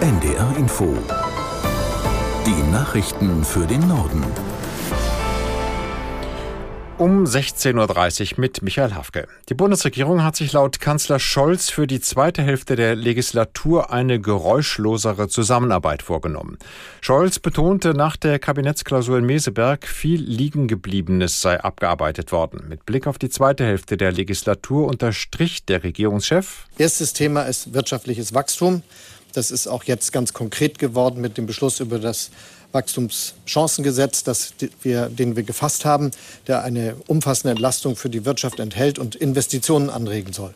NDR Info. Die Nachrichten für den Norden. Um 16.30 Uhr mit Michael Hafke. Die Bundesregierung hat sich laut Kanzler Scholz für die zweite Hälfte der Legislatur eine geräuschlosere Zusammenarbeit vorgenommen. Scholz betonte nach der Kabinettsklausur in Meseberg, viel Liegengebliebenes sei abgearbeitet worden. Mit Blick auf die zweite Hälfte der Legislatur unterstrich der Regierungschef. Erstes Thema ist wirtschaftliches Wachstum. Das ist auch jetzt ganz konkret geworden mit dem Beschluss über das Wachstumschancengesetz, das wir, den wir gefasst haben, der eine umfassende Entlastung für die Wirtschaft enthält und Investitionen anregen soll.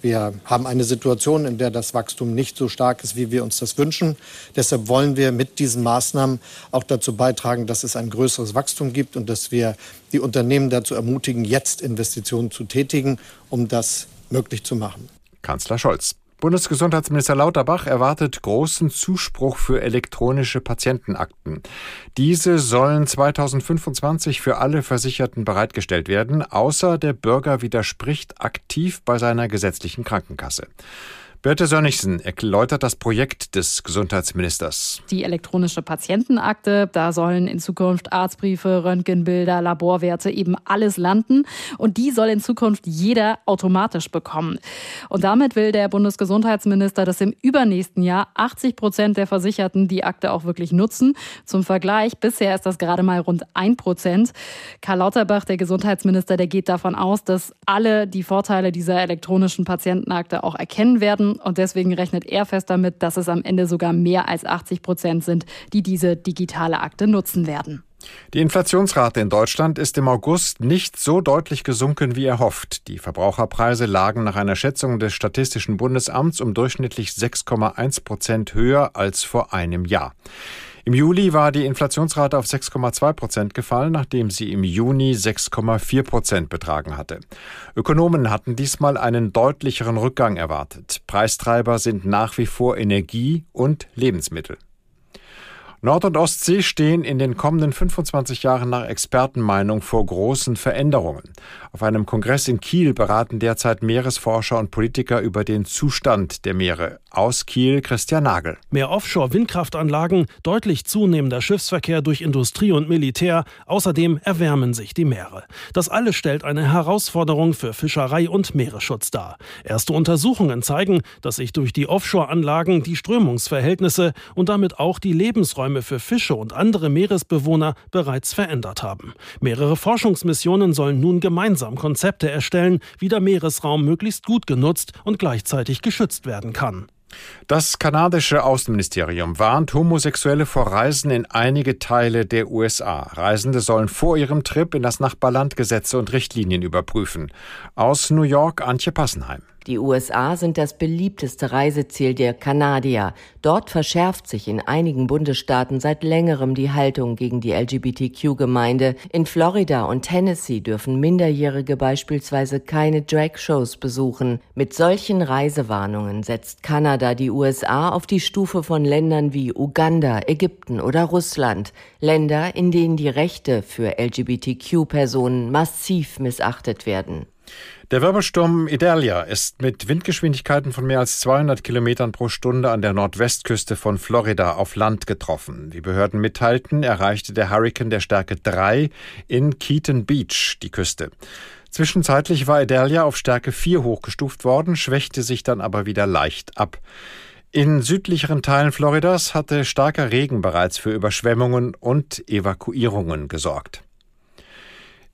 Wir haben eine Situation, in der das Wachstum nicht so stark ist, wie wir uns das wünschen. Deshalb wollen wir mit diesen Maßnahmen auch dazu beitragen, dass es ein größeres Wachstum gibt und dass wir die Unternehmen dazu ermutigen, jetzt Investitionen zu tätigen, um das möglich zu machen. Kanzler Scholz. Bundesgesundheitsminister Lauterbach erwartet großen Zuspruch für elektronische Patientenakten. Diese sollen 2025 für alle Versicherten bereitgestellt werden, außer der Bürger widerspricht aktiv bei seiner gesetzlichen Krankenkasse. Birte Sönnigsen erläutert das Projekt des Gesundheitsministers. Die elektronische Patientenakte, da sollen in Zukunft Arztbriefe, Röntgenbilder, Laborwerte, eben alles landen. Und die soll in Zukunft jeder automatisch bekommen. Und damit will der Bundesgesundheitsminister, dass im übernächsten Jahr 80 Prozent der Versicherten die Akte auch wirklich nutzen. Zum Vergleich, bisher ist das gerade mal rund ein Prozent. Karl Lauterbach, der Gesundheitsminister, der geht davon aus, dass alle die Vorteile dieser elektronischen Patientenakte auch erkennen werden und deswegen rechnet er fest damit, dass es am Ende sogar mehr als 80 Prozent sind, die diese digitale Akte nutzen werden. Die Inflationsrate in Deutschland ist im August nicht so deutlich gesunken wie erhofft. Die Verbraucherpreise lagen nach einer Schätzung des Statistischen Bundesamts um durchschnittlich 6,1 Prozent höher als vor einem Jahr. Im Juli war die Inflationsrate auf 6,2 Prozent gefallen, nachdem sie im Juni 6,4 Prozent betragen hatte. Ökonomen hatten diesmal einen deutlicheren Rückgang erwartet. Preistreiber sind nach wie vor Energie und Lebensmittel. Nord- und Ostsee stehen in den kommenden 25 Jahren nach Expertenmeinung vor großen Veränderungen. Auf einem Kongress in Kiel beraten derzeit Meeresforscher und Politiker über den Zustand der Meere. Aus Kiel Christian Nagel. Mehr Offshore-Windkraftanlagen, deutlich zunehmender Schiffsverkehr durch Industrie und Militär, außerdem erwärmen sich die Meere. Das alles stellt eine Herausforderung für Fischerei und Meeresschutz dar. Erste Untersuchungen zeigen, dass sich durch die Offshore-Anlagen die Strömungsverhältnisse und damit auch die Lebensräume für Fische und andere Meeresbewohner bereits verändert haben. Mehrere Forschungsmissionen sollen nun gemeinsam Konzepte erstellen, wie der Meeresraum möglichst gut genutzt und gleichzeitig geschützt werden kann. Das kanadische Außenministerium warnt Homosexuelle vor Reisen in einige Teile der USA. Reisende sollen vor ihrem Trip in das Nachbarland Gesetze und Richtlinien überprüfen. Aus New York Antje Passenheim. Die USA sind das beliebteste Reiseziel der Kanadier. Dort verschärft sich in einigen Bundesstaaten seit längerem die Haltung gegen die LGBTQ-Gemeinde. In Florida und Tennessee dürfen Minderjährige beispielsweise keine Drag-Shows besuchen. Mit solchen Reisewarnungen setzt Kanada die USA auf die Stufe von Ländern wie Uganda, Ägypten oder Russland. Länder, in denen die Rechte für LGBTQ-Personen massiv missachtet werden. Der Wirbelsturm Idalia ist mit Windgeschwindigkeiten von mehr als 200 Kilometern pro Stunde an der Nordwestküste von Florida auf Land getroffen. Wie Behörden mitteilten, erreichte der Hurrikan der Stärke 3 in Keaton Beach die Küste. Zwischenzeitlich war Idalia auf Stärke 4 hochgestuft worden, schwächte sich dann aber wieder leicht ab. In südlicheren Teilen Floridas hatte starker Regen bereits für Überschwemmungen und Evakuierungen gesorgt.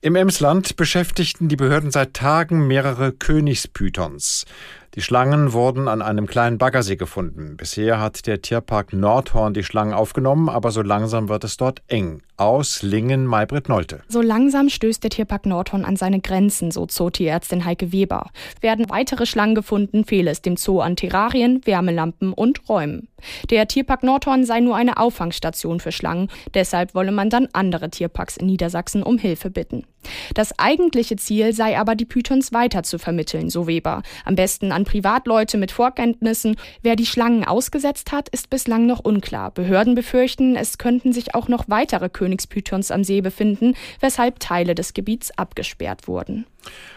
Im Emsland beschäftigten die Behörden seit Tagen mehrere Königspythons. Die Schlangen wurden an einem kleinen Baggersee gefunden. Bisher hat der Tierpark Nordhorn die Schlangen aufgenommen, aber so langsam wird es dort eng. Aus Lingen Maybrit Nolte. So langsam stößt der Tierpark Nordhorn an seine Grenzen, so Zootierärztin Heike Weber. Werden weitere Schlangen gefunden, fehle es dem Zoo an Terrarien, Wärmelampen und Räumen. Der Tierpark Nordhorn sei nur eine Auffangstation für Schlangen, deshalb wolle man dann andere Tierparks in Niedersachsen um Hilfe bitten. Das eigentliche Ziel sei aber, die Pythons weiter zu vermitteln, so Weber. Am besten an Privatleute mit Vorkenntnissen. Wer die Schlangen ausgesetzt hat, ist bislang noch unklar. Behörden befürchten, es könnten sich auch noch weitere Königspythons am See befinden, weshalb Teile des Gebiets abgesperrt wurden.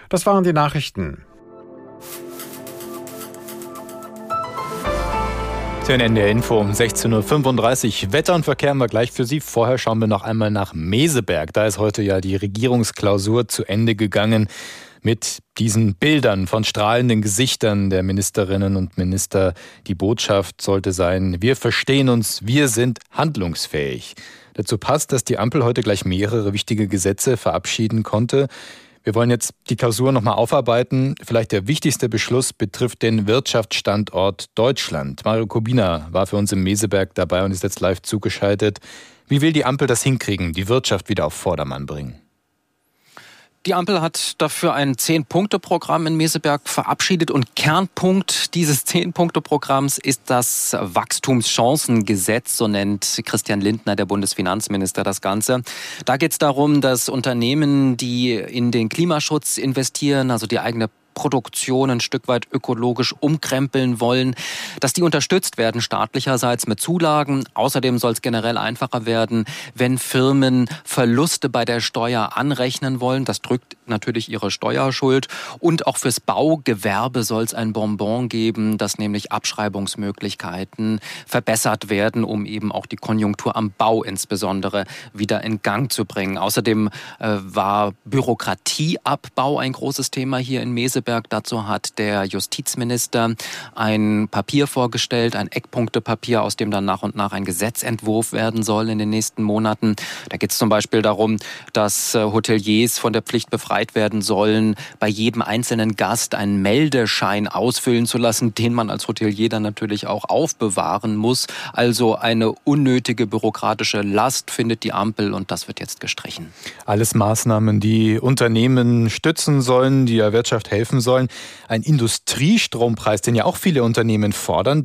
Das waren die Nachrichten. Ein NDR Info um 16.35 Uhr. Wetter und Verkehr haben wir gleich für Sie. Vorher schauen wir noch einmal nach Meseberg. Da ist heute ja die Regierungsklausur zu Ende gegangen mit diesen Bildern von strahlenden Gesichtern der Ministerinnen und Minister. Die Botschaft sollte sein, wir verstehen uns, wir sind handlungsfähig. Dazu passt, dass die Ampel heute gleich mehrere wichtige Gesetze verabschieden konnte. Wir wollen jetzt die Klausur nochmal aufarbeiten. Vielleicht der wichtigste Beschluss betrifft den Wirtschaftsstandort Deutschland. Mario Kobina war für uns im Meseberg dabei und ist jetzt live zugeschaltet. Wie will die Ampel das hinkriegen, die Wirtschaft wieder auf Vordermann bringen? Die Ampel hat dafür ein Zehn-Punkte-Programm in Meseberg verabschiedet und Kernpunkt dieses Zehn-Punkte-Programms ist das Wachstumschancengesetz, so nennt Christian Lindner, der Bundesfinanzminister, das Ganze. Da geht es darum, dass Unternehmen, die in den Klimaschutz investieren, also die eigene Produktion ein Stück weit ökologisch umkrempeln wollen, dass die unterstützt werden staatlicherseits mit Zulagen. Außerdem soll es generell einfacher werden, wenn Firmen Verluste bei der Steuer anrechnen wollen. Das drückt natürlich ihre Steuerschuld. Und auch fürs Baugewerbe soll es ein Bonbon geben, dass nämlich Abschreibungsmöglichkeiten verbessert werden, um eben auch die Konjunktur am Bau insbesondere wieder in Gang zu bringen. Außerdem äh, war Bürokratieabbau ein großes Thema hier in Meseberg. Dazu hat der Justizminister ein Papier vorgestellt, ein Eckpunktepapier, aus dem dann nach und nach ein Gesetzentwurf werden soll in den nächsten Monaten. Da geht es zum Beispiel darum, dass äh, Hoteliers von der Pflicht befreit werden sollen, bei jedem einzelnen Gast einen Meldeschein ausfüllen zu lassen, den man als Hotelier dann natürlich auch aufbewahren muss. Also eine unnötige bürokratische Last findet die Ampel und das wird jetzt gestrichen. Alles Maßnahmen, die Unternehmen stützen sollen, die der Wirtschaft helfen sollen. Ein Industriestrompreis, den ja auch viele Unternehmen fordern,